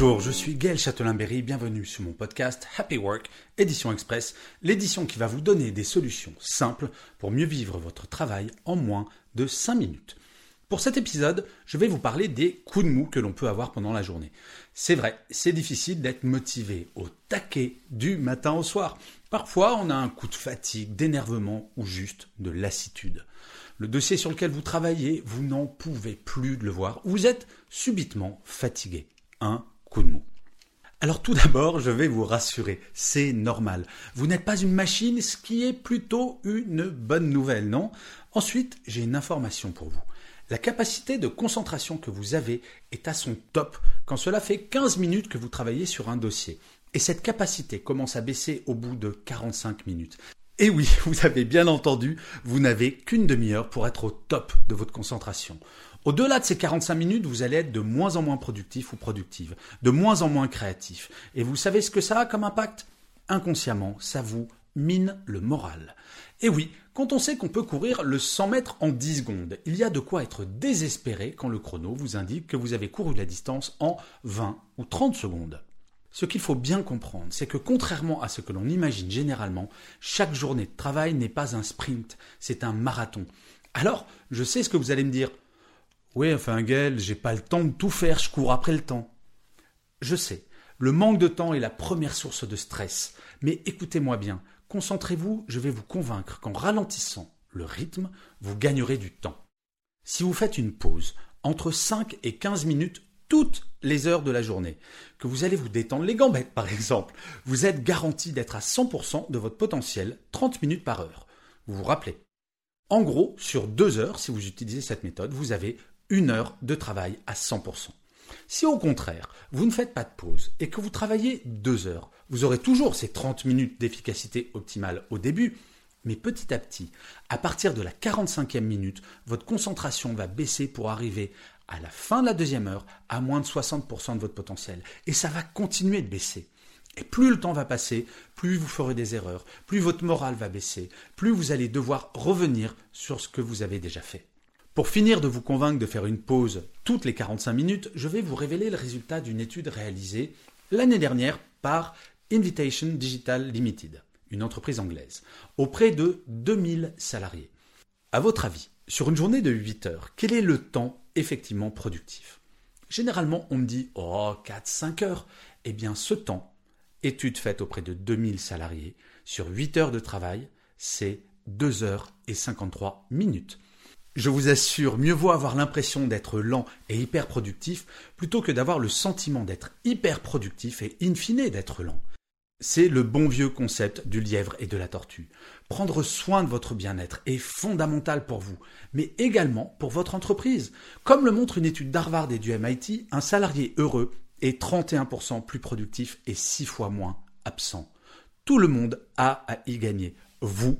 Bonjour, je suis Gaël Châtelain-Berry, bienvenue sur mon podcast Happy Work, édition express, l'édition qui va vous donner des solutions simples pour mieux vivre votre travail en moins de 5 minutes. Pour cet épisode, je vais vous parler des coups de mou que l'on peut avoir pendant la journée. C'est vrai, c'est difficile d'être motivé au taquet du matin au soir. Parfois, on a un coup de fatigue, d'énervement ou juste de lassitude. Le dossier sur lequel vous travaillez, vous n'en pouvez plus de le voir. Vous êtes subitement fatigué un coup de. Alors tout d'abord, je vais vous rassurer, c'est normal. Vous n'êtes pas une machine, ce qui est plutôt une bonne nouvelle, non? Ensuite, j'ai une information pour vous. La capacité de concentration que vous avez est à son top quand cela fait 15 minutes que vous travaillez sur un dossier. Et cette capacité commence à baisser au bout de 45 minutes. Et oui, vous avez bien entendu, vous n'avez qu'une demi-heure pour être au top de votre concentration. Au-delà de ces 45 minutes, vous allez être de moins en moins productif ou productive, de moins en moins créatif. Et vous savez ce que ça a comme impact? Inconsciemment, ça vous mine le moral. Et oui, quand on sait qu'on peut courir le 100 mètres en 10 secondes, il y a de quoi être désespéré quand le chrono vous indique que vous avez couru la distance en 20 ou 30 secondes. Ce qu'il faut bien comprendre, c'est que contrairement à ce que l'on imagine généralement, chaque journée de travail n'est pas un sprint, c'est un marathon. Alors, je sais ce que vous allez me dire. Oui, enfin, Gaël, j'ai pas le temps de tout faire, je cours après le temps. Je sais, le manque de temps est la première source de stress. Mais écoutez-moi bien, concentrez-vous, je vais vous convaincre qu'en ralentissant le rythme, vous gagnerez du temps. Si vous faites une pause entre 5 et 15 minutes toutes les heures de la journée, que vous allez vous détendre les gambettes par exemple, vous êtes garanti d'être à 100% de votre potentiel 30 minutes par heure. Vous vous rappelez? En gros, sur deux heures, si vous utilisez cette méthode, vous avez une heure de travail à 100%. Si au contraire, vous ne faites pas de pause et que vous travaillez deux heures, vous aurez toujours ces 30 minutes d'efficacité optimale au début, mais petit à petit, à partir de la 45e minute, votre concentration va baisser pour arriver à la fin de la deuxième heure à moins de 60% de votre potentiel. Et ça va continuer de baisser. Et plus le temps va passer, plus vous ferez des erreurs, plus votre morale va baisser, plus vous allez devoir revenir sur ce que vous avez déjà fait. Pour finir de vous convaincre de faire une pause toutes les 45 minutes, je vais vous révéler le résultat d'une étude réalisée l'année dernière par Invitation Digital Limited, une entreprise anglaise, auprès de 2000 salariés. À votre avis, sur une journée de 8 heures, quel est le temps effectivement productif? Généralement, on me dit Oh, 4-5 heures. Eh bien, ce temps, étude faite auprès de 2000 salariés, sur 8 heures de travail, c'est 2 heures et 53 minutes. Je vous assure, mieux vaut avoir l'impression d'être lent et hyper productif plutôt que d'avoir le sentiment d'être hyper productif et in fine d'être lent. C'est le bon vieux concept du lièvre et de la tortue. Prendre soin de votre bien-être est fondamental pour vous, mais également pour votre entreprise. Comme le montre une étude d'Harvard et du MIT, un salarié heureux est 31% plus productif et 6 fois moins absent. Tout le monde a à y gagner, vous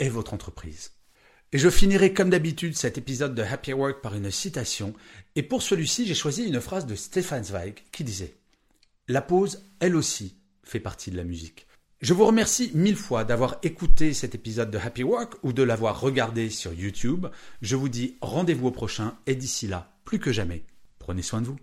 et votre entreprise. Et je finirai comme d'habitude cet épisode de Happy Work par une citation. Et pour celui-ci, j'ai choisi une phrase de Stefan Zweig qui disait La pause, elle aussi, fait partie de la musique. Je vous remercie mille fois d'avoir écouté cet épisode de Happy Work ou de l'avoir regardé sur YouTube. Je vous dis rendez-vous au prochain et d'ici là, plus que jamais, prenez soin de vous.